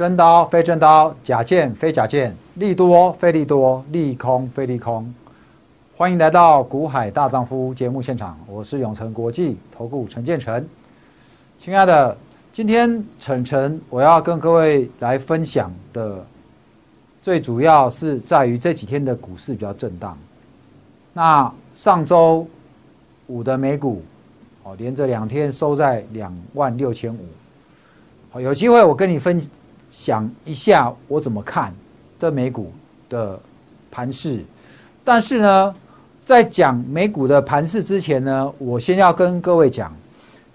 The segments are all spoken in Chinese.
真刀非真刀，假剑非假剑，利多非利多，利空非利空。欢迎来到股海大丈夫节目现场，我是永成国际投顾陈建成。亲爱的，今天晨晨我要跟各位来分享的，最主要是在于这几天的股市比较震荡。那上周五的美股，哦，连着两天收在两万六千五。好，有机会我跟你分。想一下，我怎么看这美股的盘势？但是呢，在讲美股的盘势之前呢，我先要跟各位讲，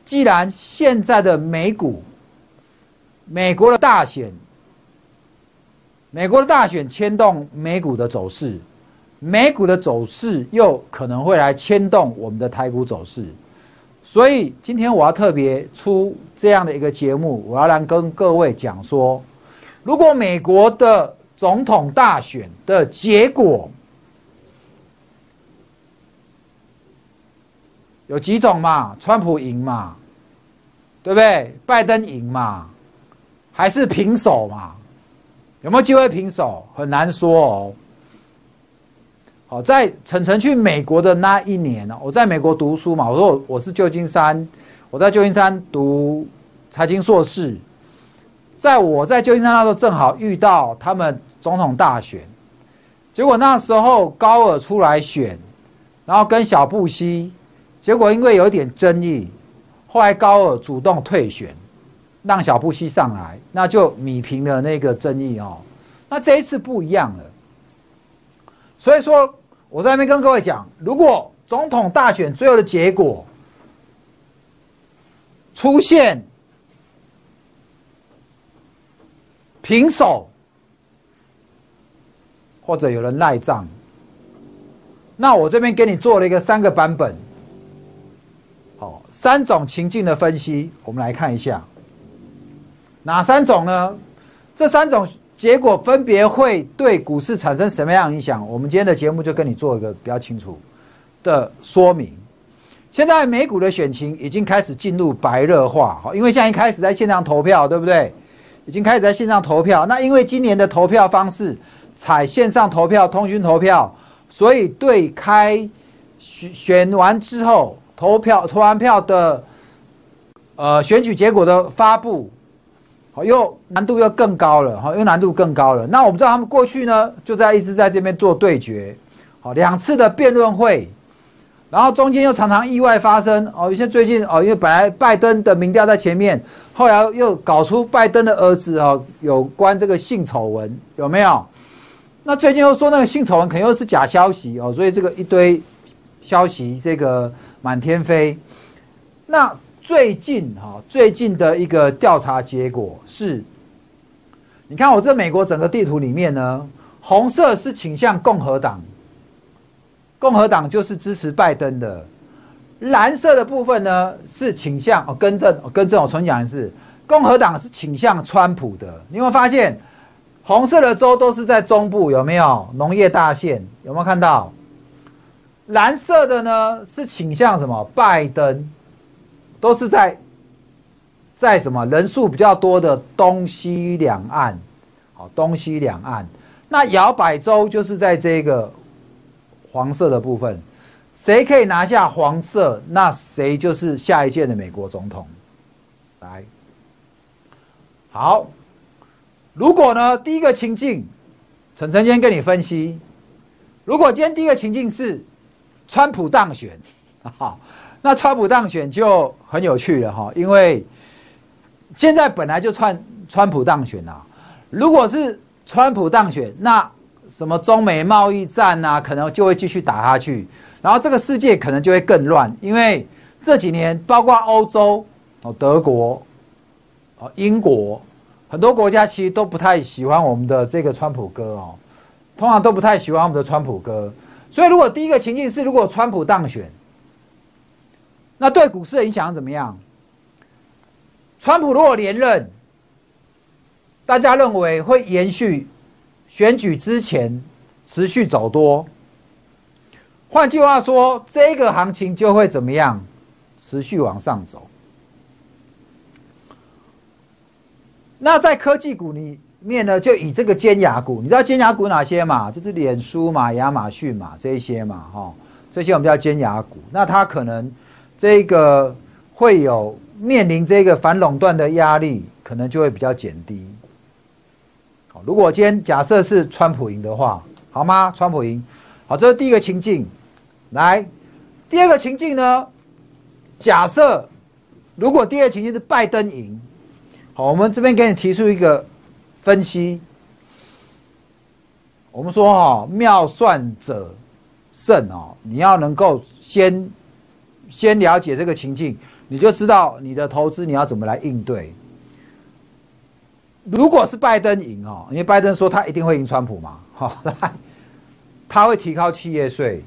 既然现在的美股，美国的大选，美国的大选牵动美股的走势，美股的走势又可能会来牵动我们的台股走势。所以今天我要特别出这样的一个节目，我要来跟各位讲说，如果美国的总统大选的结果有几种嘛？川普赢嘛，对不对？拜登赢嘛，还是平手嘛？有没有机会平手？很难说哦。好，在晨晨去美国的那一年呢，我在美国读书嘛。我说我是旧金山，我在旧金山读财经硕士。在我在旧金山那时候，正好遇到他们总统大选，结果那时候高尔出来选，然后跟小布希，结果因为有一点争议，后来高尔主动退选，让小布希上来，那就米平了那个争议哦。那这一次不一样了。所以说，我在那边跟各位讲，如果总统大选最后的结果出现平手，或者有人赖账，那我这边给你做了一个三个版本，好，三种情境的分析，我们来看一下，哪三种呢？这三种。结果分别会对股市产生什么样影响？我们今天的节目就跟你做一个比较清楚的说明。现在美股的选情已经开始进入白热化，因为现在开始在线上投票，对不对？已经开始在线上投票。那因为今年的投票方式采线上投票、通讯投票，所以对开选选完之后投票投完票的呃选举结果的发布。好，又难度又更高了，哈，又难度更高了。那我们知道他们过去呢，就在一直在这边做对决，好，两次的辩论会，然后中间又常常意外发生，哦，有些最近哦，因为本来拜登的民调在前面，后来又搞出拜登的儿子哦，有关这个性丑闻有没有？那最近又说那个性丑闻肯定又是假消息哦，所以这个一堆消息这个满天飞，那。最近哈，最近的一个调查结果是，你看我这美国整个地图里面呢，红色是倾向共和党，共和党就是支持拜登的，蓝色的部分呢是倾向哦，跟正跟正我重讲一次，共和党是倾向川普的。你有没有发现，红色的州都是在中部，有没有农业大县？有没有看到？蓝色的呢是倾向什么？拜登。都是在在怎么人数比较多的东西两岸，好，东西两岸，那摇摆州就是在这个黄色的部分，谁可以拿下黄色，那谁就是下一届的美国总统。来，好，如果呢第一个情境，陈晨今天跟你分析，如果今天第一个情境是川普当选，好。那川普当选就很有趣了哈，因为现在本来就川川普当选啊，如果是川普当选，那什么中美贸易战啊，可能就会继续打下去，然后这个世界可能就会更乱，因为这几年包括欧洲哦、德国哦、英国很多国家其实都不太喜欢我们的这个川普哥哦，通常都不太喜欢我们的川普哥，所以如果第一个情境是如果川普当选。那对股市的影响怎么样？川普如果连任，大家认为会延续选举之前持续走多。换句话说，这个行情就会怎么样？持续往上走。那在科技股里面呢，就以这个尖牙股，你知道尖牙股哪些嘛？就是脸书嘛、亚马逊嘛这一些嘛，哈，这些我们叫尖牙股。那它可能这个会有面临这个反垄断的压力，可能就会比较减低。好，如果今天假设是川普赢的话，好吗？川普赢，好，这是第一个情境。来，第二个情境呢？假设如果第二情境是拜登赢。好，我们这边给你提出一个分析。我们说哈，妙算者胜哦，你要能够先先了解这个情境，你就知道你的投资你要怎么来应对。如果是拜登赢哦，因为拜登说他一定会赢川普嘛，好来，他会提高企业税。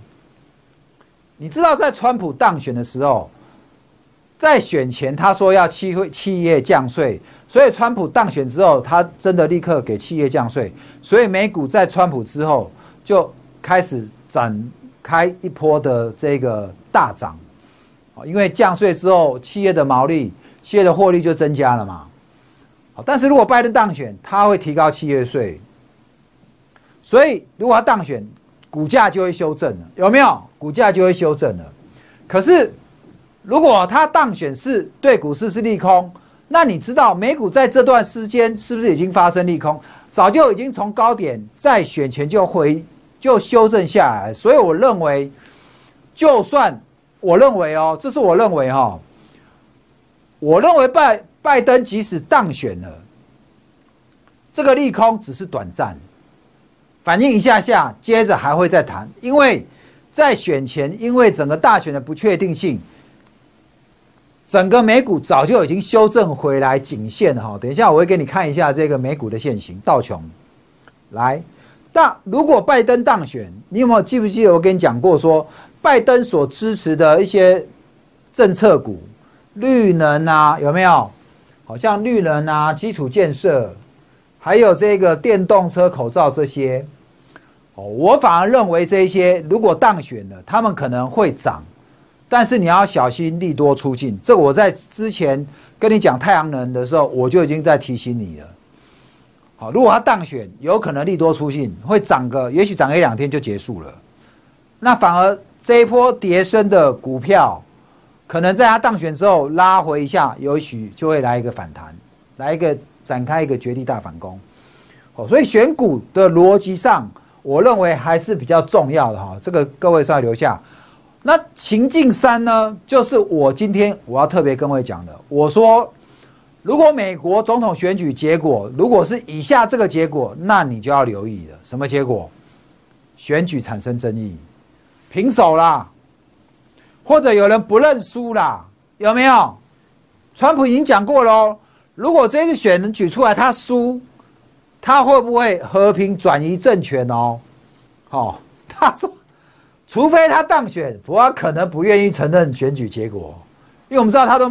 你知道在川普当选的时候，在选前他说要企会企业降税。所以，川普当选之后，他真的立刻给企业降税，所以美股在川普之后就开始展开一波的这个大涨，因为降税之后，企业的毛利、企业的获利就增加了嘛。好，但是如果拜登当选，他会提高企业税，所以如果他当选，股价就会修正了，有没有？股价就会修正了。可是，如果他当选是对股市是利空。那你知道美股在这段时间是不是已经发生利空？早就已经从高点在选前就回就修正下来，所以我认为，就算我认为哦，这是我认为哈，我认为拜拜登即使当选了，这个利空只是短暂，反应一下下，接着还会再谈，因为在选前，因为整个大选的不确定性。整个美股早就已经修正回来颈线哈，等一下我会给你看一下这个美股的线型，道琼，来，那如果拜登当选，你有没有记不记得我跟你讲过说，拜登所支持的一些政策股，绿能啊，有没有？好像绿能啊，基础建设，还有这个电动车、口罩这些，哦，我反而认为这些如果当选了，他们可能会涨。但是你要小心利多出尽，这我在之前跟你讲太阳能的时候，我就已经在提醒你了。好，如果他当选，有可能利多出尽，会涨个，也许涨一两天就结束了。那反而这一波跌升的股票，可能在他当选之后拉回一下，也许就会来一个反弹，来一个展开一个绝地大反攻。哦，所以选股的逻辑上，我认为还是比较重要的哈。这个各位稍微留下。那情境三呢？就是我今天我要特别跟各位讲的。我说，如果美国总统选举结果如果是以下这个结果，那你就要留意了。什么结果？选举产生争议，平手啦，或者有人不认输啦，有没有？川普已经讲过喽。如果这次选举出来他输，他会不会和平转移政权哦？好，他说。除非他当选，不然可能不愿意承认选举结果，因为我们知道他都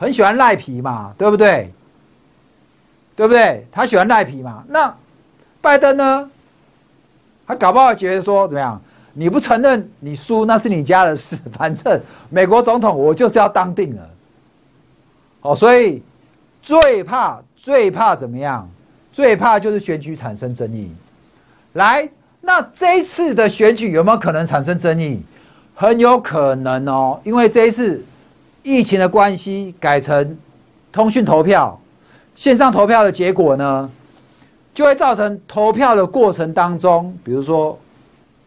很喜欢赖皮嘛，对不对？对不对？他喜欢赖皮嘛。那拜登呢？他搞不好觉得说怎么样？你不承认你输，那是你家的事。反正美国总统我就是要当定了。哦，所以最怕最怕怎么样？最怕就是选举产生争议。来。那这一次的选举有没有可能产生争议？很有可能哦，因为这一次疫情的关系，改成通讯投票、线上投票的结果呢，就会造成投票的过程当中，比如说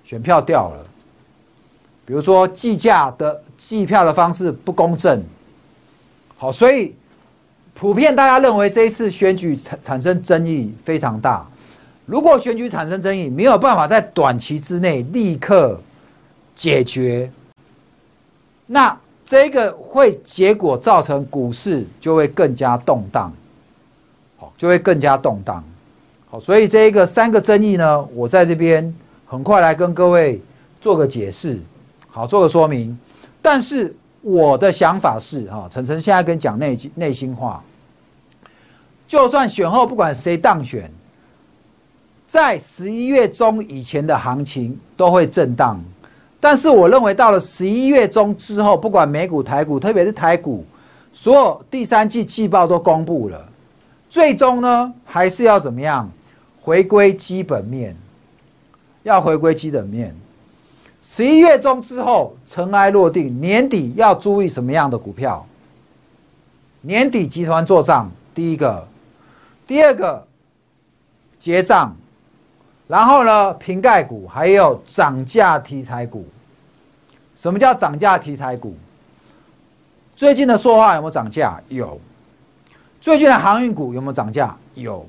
选票掉了，比如说计价的计票的方式不公正。好，所以普遍大家认为这一次选举产产生争议非常大。如果选举产生争议，没有办法在短期之内立刻解决，那这个会结果造成股市就会更加动荡，好，就会更加动荡，好，所以这一个三个争议呢，我在这边很快来跟各位做个解释，好，做个说明。但是我的想法是，哈，晨晨现在跟讲内内心话，就算选后不管谁当选。在十一月中以前的行情都会震荡，但是我认为到了十一月中之后，不管美股、台股，特别是台股，所有第三季季报都公布了，最终呢，还是要怎么样？回归基本面，要回归基本面。十一月中之后尘埃落定，年底要注意什么样的股票？年底集团做账，第一个，第二个结账，然后呢，瓶盖股还有涨价题材股。什么叫涨价题材股？最近的塑化有没有涨价？有。最近的航运股有没有涨价？有，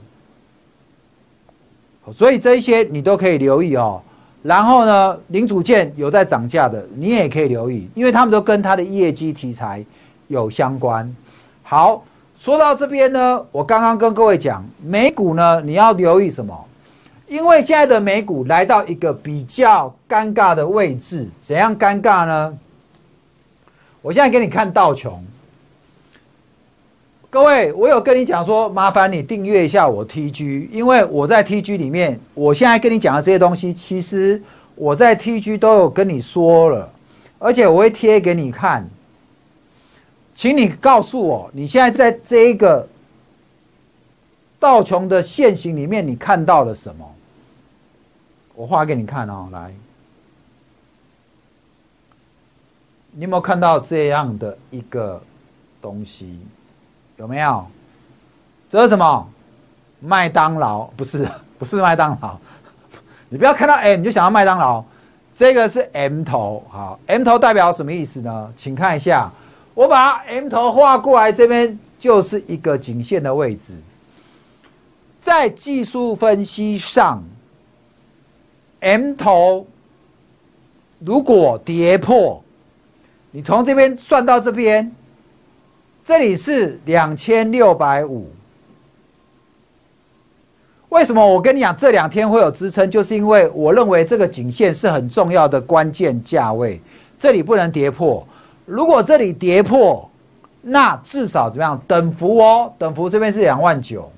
所以这一些你都可以留意哦。然后呢，零组件有在涨价的，你也可以留意，因为他们都跟它的业绩题材有相关。好，说到这边呢，我刚刚跟各位讲，美股呢你要留意什么？因为现在的美股来到一个比较尴尬的位置，怎样尴尬呢？我现在给你看道琼。各位，我有跟你讲说，麻烦你订阅一下我 TG，因为我在 TG 里面，我现在跟你讲的这些东西，其实我在 TG 都有跟你说了，而且我会贴给你看，请你告诉我，你现在在这一个道琼的线型里面，你看到了什么？我画给你看哦，来，你有没有看到这样的一个东西？有没有？这是什么？麦当劳不是，不是麦当劳。你不要看到 M 你就想到麦当劳。这个是 M 头，好，M 头代表什么意思呢？请看一下，我把 M 头画过来，这边就是一个颈线的位置。在技术分析上，M 头如果跌破，你从这边算到这边。这里是两千六百五，为什么我跟你讲这两天会有支撑？就是因为我认为这个颈线是很重要的关键价位，这里不能跌破。如果这里跌破，那至少怎么样？等幅哦，等幅这边是两万九，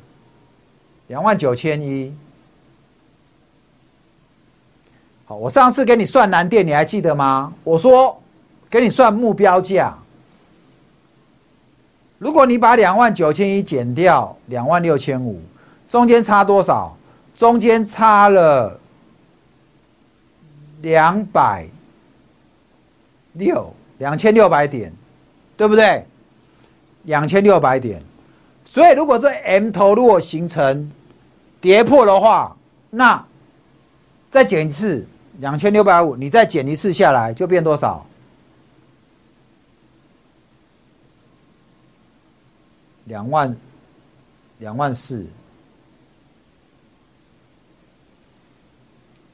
两万九千一。好，我上次给你算南电，你还记得吗？我说给你算目标价。如果你把两万九千一减掉两万六千五，中间差多少？中间差了两百六两千六百点，对不对？两千六百点。所以如果这 M 头如果形成跌破的话，那再减一次两千六百五，你再减一次下来就变多少？两万，两万四，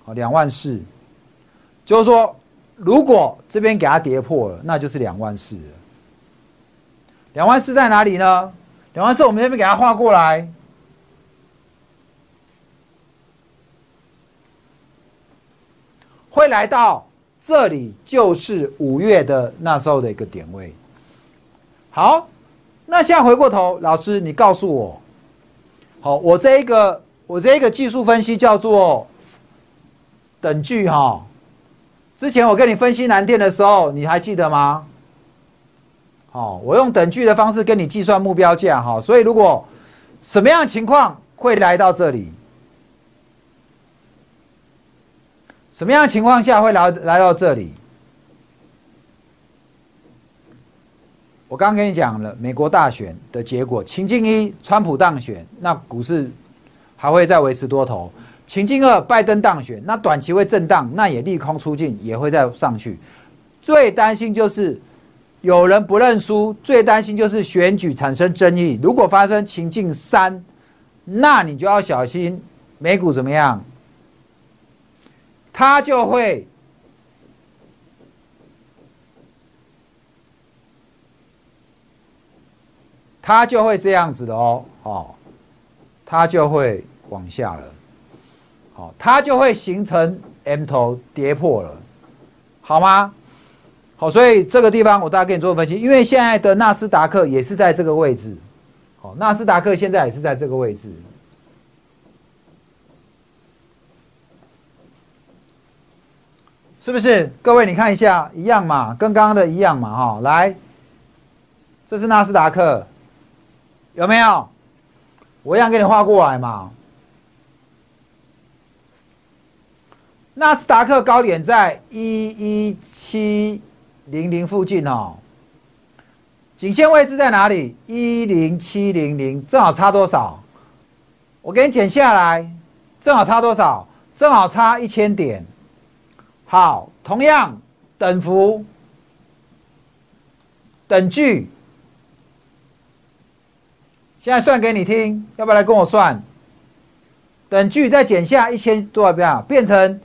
好，两万四，就是说，如果这边给它跌破了，那就是两万四了。两万四在哪里呢？两万四我们这边给它画过来，会来到这里，就是五月的那时候的一个点位。好。那现在回过头，老师，你告诉我，好，我这一个我这一个技术分析叫做等距哈。之前我跟你分析南电的时候，你还记得吗？好，我用等距的方式跟你计算目标价哈。所以如果什么样的情况会来到这里？什么样的情况下会来来到这里？我刚刚跟你讲了美国大选的结果，情境一，川普当选，那股市还会再维持多头；情境二，拜登当选，那短期会震荡，那也利空出尽，也会再上去。最担心就是有人不认输，最担心就是选举产生争议。如果发生情境三，那你就要小心美股怎么样，它就会。它就会这样子的哦，哦，它就会往下了，好，它就会形成 M 头跌破了，好吗？好，所以这个地方我大概给你做分析，因为现在的纳斯达克也是在这个位置，好，纳斯达克现在也是在这个位置，是不是？各位你看一下，一样嘛，跟刚刚的一样嘛，哈，来，这是纳斯达克。有没有？我一样给你画过来嘛。纳斯达克高点在一一七零零附近哦，颈线位置在哪里？一零七零零，正好差多少？我给你减下来，正好差多少？正好差一千点。好，同样等幅、等距，现在算给你听，要不要来跟我算？等距再减下一千多少变变成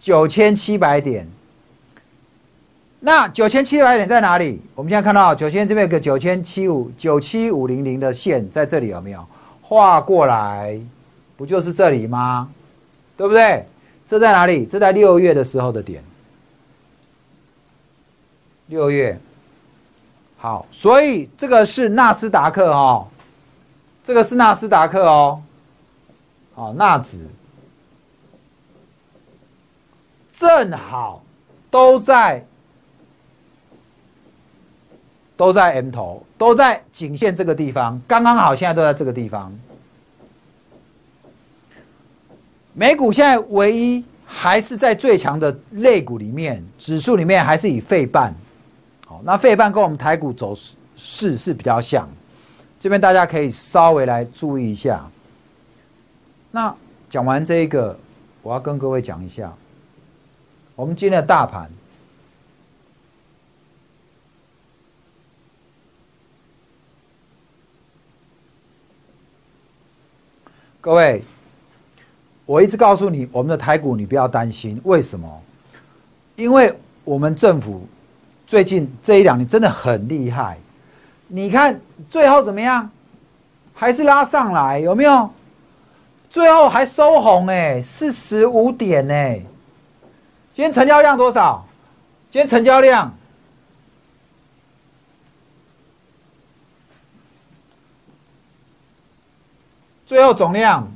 九千七百点。那九千七百点在哪里？我们现在看到九千这边有个九千七五九七五零零的线在这里有没有？画过来，不就是这里吗？对不对？这在哪里？这在六月的时候的点。六月，好，所以这个是纳斯达克哦，这个是纳斯达克哦，好，纳指正好都在都在 M 头，都在颈线这个地方，刚刚好，现在都在这个地方。美股现在唯一还是在最强的类股里面，指数里面还是以费半，好，那费半跟我们台股走势是比较像，这边大家可以稍微来注意一下。那讲完这一个，我要跟各位讲一下，我们今天的大盘，各位。我一直告诉你，我们的台股你不要担心，为什么？因为我们政府最近这一两年真的很厉害。你看最后怎么样？还是拉上来，有没有？最后还收红哎，四十五点哎。今天成交量多少？今天成交量最后总量。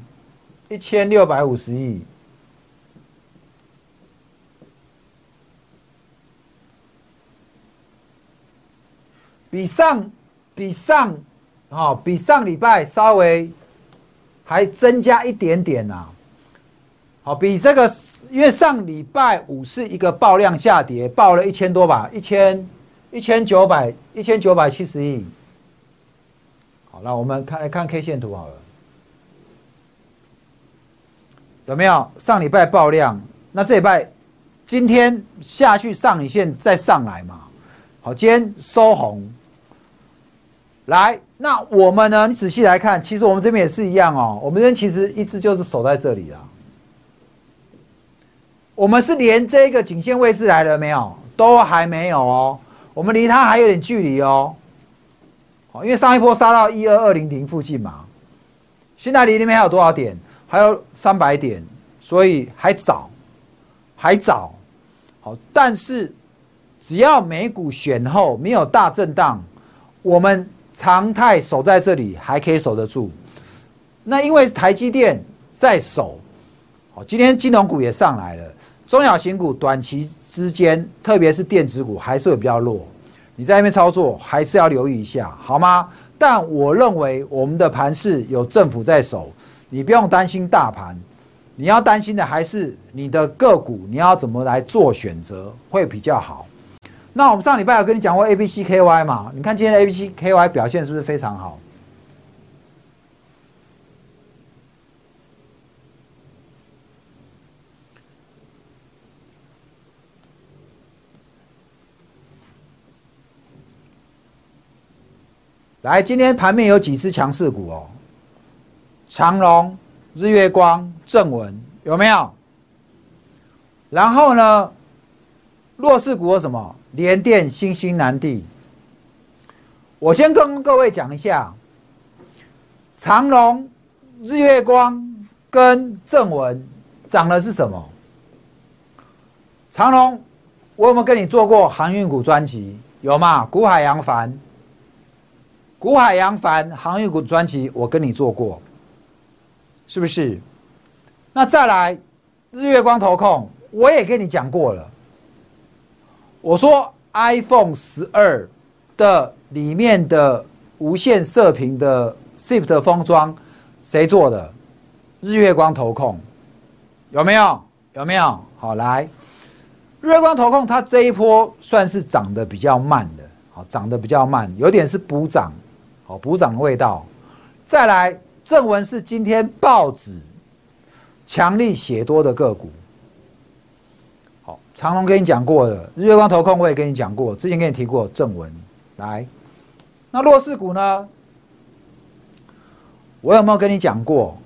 一千六百五十亿，比上比上啊，比上礼拜稍微还增加一点点呐。好，比这个，因为上礼拜五是一个爆量下跌，爆了一千多吧，一千一千九百一千九百七十亿。好，那我们看来看 K 线图好了。有没有上礼拜爆量？那这礼拜今天下去上影线再上来嘛？好，今天收红。来，那我们呢？你仔细来看，其实我们这边也是一样哦。我们这边其实一直就是守在这里啊。我们是连这个颈线位置来了没有？都还没有哦。我们离它还有点距离哦。好，因为上一波杀到一二二零零附近嘛，现在离那边还有多少点？还有三百点，所以还早，还早。好，但是只要美股选后没有大震荡，我们常态守在这里还可以守得住。那因为台积电在守，好，今天金融股也上来了，中小型股短期之间，特别是电子股还是会比较弱。你在那边操作还是要留意一下，好吗？但我认为我们的盘势有政府在守。你不用担心大盘，你要担心的还是你的个股，你要怎么来做选择会比较好。那我们上礼拜有跟你讲过 A、B、C、K、Y 嘛？你看今天的 A、B、C、K、Y 表现是不是非常好？来，今天盘面有几只强势股哦？长隆、日月光、正文有没有？然后呢？弱势股有什么？联电、新兴、南地。我先跟各位讲一下，长隆、日月光跟正文涨的是什么？长隆，我有没有跟你做过航运股专辑？有吗？古海洋帆、古海洋帆航运股专辑，我跟你做过。是不是？那再来，日月光投控，我也跟你讲过了。我说 iPhone 十二的里面的无线射频的，SIP 封装谁做的？日月光投控有没有？有没有？好，来，日月光投控它这一波算是涨得比较慢的，好，涨得比较慢，有点是补涨，好，补涨的味道。再来，正文是今天报纸强力写多的个股。好，长隆跟你讲过的，日月光投控我也跟你讲过，之前跟你提过正文。来，那弱势股呢？我有没有跟你讲过？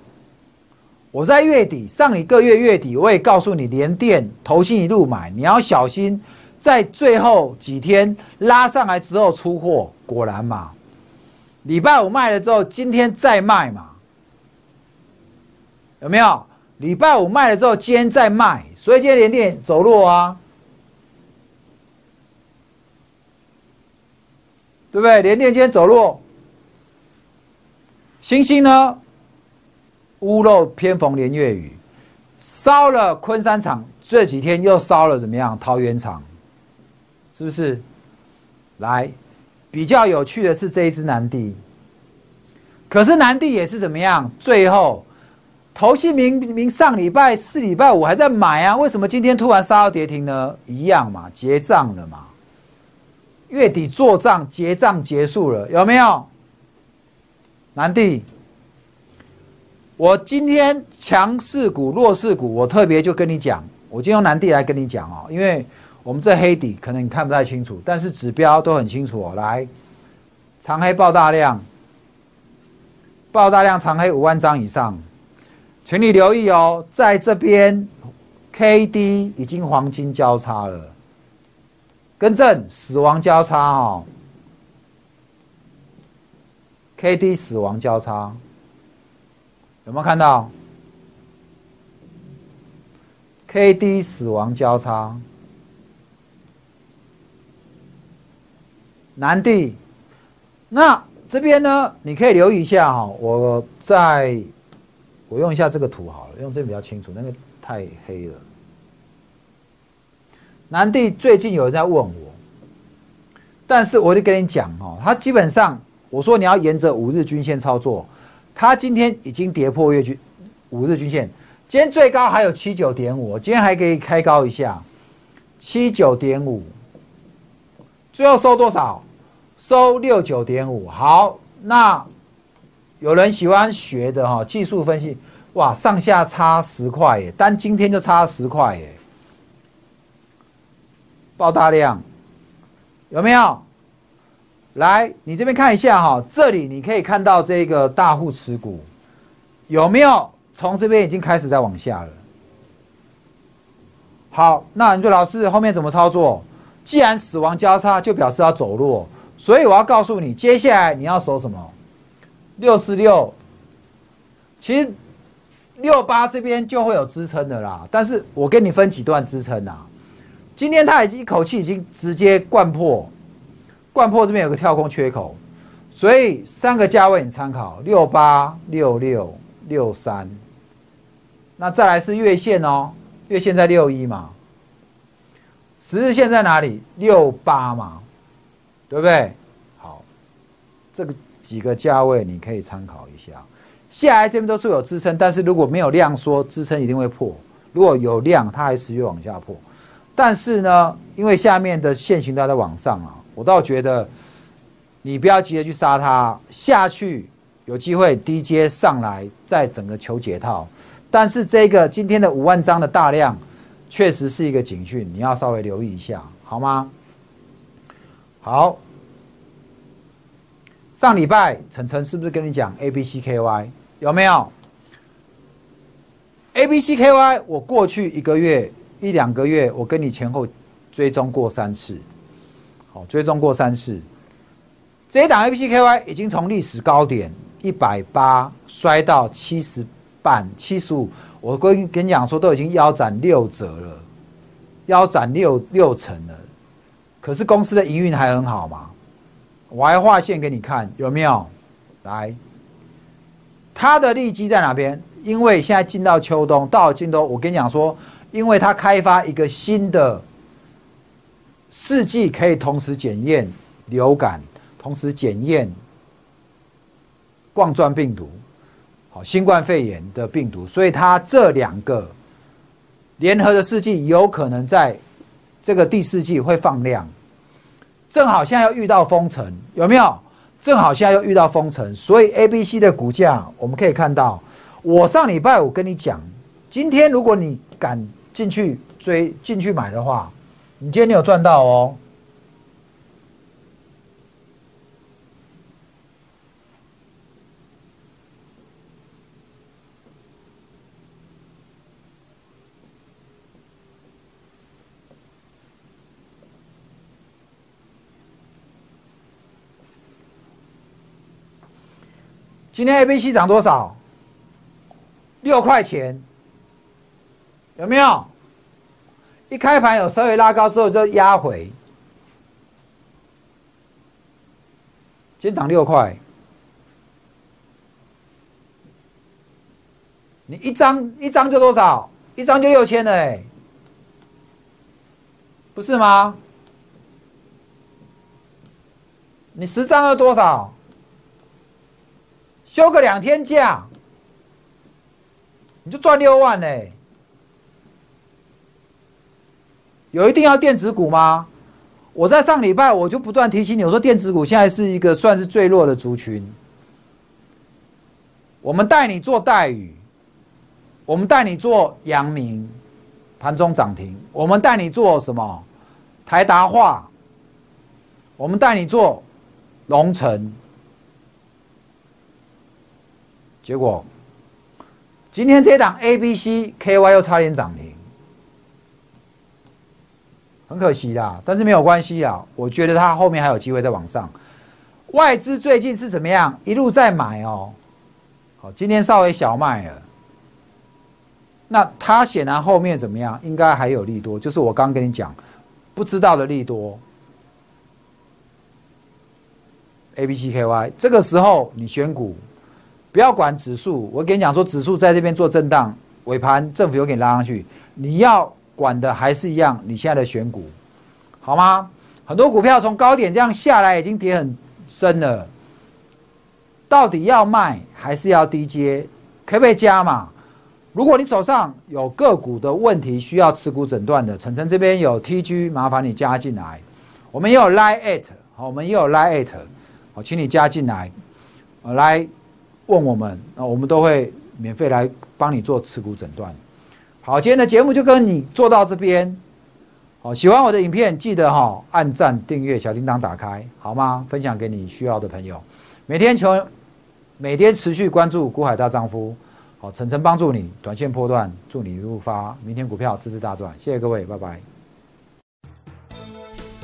我在月底上一个月月底，我也告诉你，连电投信一路买，你要小心，在最后几天拉上来之后出货。果然嘛。礼拜五卖了之后，今天再卖嘛？有没有？礼拜五卖了之后，今天再卖，所以今天连电走弱啊，对不对？连电今天走弱，星星呢？屋漏偏逢连月雨，烧了昆山厂，这几天又烧了怎么样？桃园厂，是不是？来。比较有趣的是这一只南帝，可是南帝也是怎么样？最后，投信明明上礼拜四、礼拜五还在买啊，为什么今天突然杀到跌停呢？一样嘛，结账了嘛，月底做账结账结束了，有没有？南帝，我今天强势股、弱势股，我特别就跟你讲，我今天用南帝来跟你讲哦，因为。我们这黑底可能你看不太清楚，但是指标都很清楚哦。来，长黑爆大量，爆大量长黑五万张以上，请你留意哦，在这边 K D 已经黄金交叉了，更正死亡交叉哦，K D 死亡交叉，有没有看到？K D 死亡交叉。南地，那这边呢？你可以留意一下哈。我在，我用一下这个图好了，用这比较清楚，那个太黑了。南帝最近有人在问我，但是我就跟你讲哦，他基本上我说你要沿着五日均线操作，他今天已经跌破月均五日均线，今天最高还有七九点五，今天还可以开高一下，七九点五，最后收多少？收六九点五，好，那有人喜欢学的哈，技术分析，哇，上下差十块耶，但今天就差十块耶，爆大量，有没有？来，你这边看一下哈，这里你可以看到这个大户持股有没有从这边已经开始在往下了？好，那你说老师后面怎么操作？既然死亡交叉，就表示要走弱。所以我要告诉你，接下来你要守什么？六四六，其实六八这边就会有支撑的啦。但是我跟你分几段支撑啊。今天它已经一口气已经直接灌破，灌破这边有个跳空缺口，所以三个价位你参考：六八、六六、六三。那再来是月线哦，月线在六一嘛，十日线在哪里？六八嘛。对不对？好，这个几个价位你可以参考一下。下来这边都是有支撑，但是如果没有量说支撑一定会破；如果有量，它还持续往下破。但是呢，因为下面的线形都在往上啊，我倒觉得你不要急着去杀它，下去有机会低阶上来再整个求解套。但是这个今天的五万张的大量，确实是一个警讯，你要稍微留意一下，好吗？好，上礼拜晨晨是不是跟你讲 A B C K Y 有没有？A B C K Y 我过去一个月一两个月，我跟你前后追踪过三次，好，追踪过三次。这一档 A B C K Y 已经从历史高点一百八摔到七十半、七十五，我跟跟你讲说都已经腰斩六折了，腰斩六六成了。可是公司的营运还很好嘛？我还画线给你看，有没有？来，它的利基在哪边？因为现在进到秋冬，到了进冬，我跟你讲说，因为它开发一个新的四季可以同时检验流感，同时检验冠状病毒，好，新冠肺炎的病毒，所以它这两个联合的试剂有可能在这个第四季会放量，正好现在又遇到封城，有没有？正好现在又遇到封城，所以 A、B、C 的股价我们可以看到，我上礼拜五跟你讲，今天如果你敢进去追、进去买的话，你今天你有赚到哦。今天 A、B、C 涨多少？六块钱，有没有？一开盘有稍微拉高之后就压回，今天涨六块，你一张一张就多少？一张就六千了哎，不是吗？你十张要多少？休个两天假，你就赚六万呢。有一定要电子股吗？我在上礼拜我就不断提醒你，我说电子股现在是一个算是最弱的族群。我们带你做待遇，我们带你做阳明，盘中涨停。我们带你做什么？台达化。我们带你做龙城。结果，今天这档 A、B、C、K、Y 又差点涨停，很可惜啦。但是没有关系啊，我觉得它后面还有机会再往上。外资最近是怎么样？一路在买哦。好，今天稍微小卖了。那它显然后面怎么样？应该还有利多，就是我刚跟你讲不知道的利多。A、B、C、K、Y，这个时候你选股。不要管指数，我跟你讲说，指数在这边做震荡，尾盘政府又给你拉上去，你要管的还是一样，你现在的选股，好吗？很多股票从高点这样下来，已经跌很深了，到底要卖还是要低接？可不可以加嘛？如果你手上有个股的问题需要持股诊断的，晨晨这边有 TG，麻烦你加进来。我们也有 Line at，好，我们也有 Line at，好，请你加进来，来。问我们，那我们都会免费来帮你做持股诊断。好，今天的节目就跟你做到这边。好，喜欢我的影片，记得哈按赞、订阅、小叮当打开，好吗？分享给你需要的朋友。每天求，每天持续关注股海大丈夫。好，晨晨帮助你，短线破断，祝你入发，明天股票支持大赚。谢谢各位，拜拜。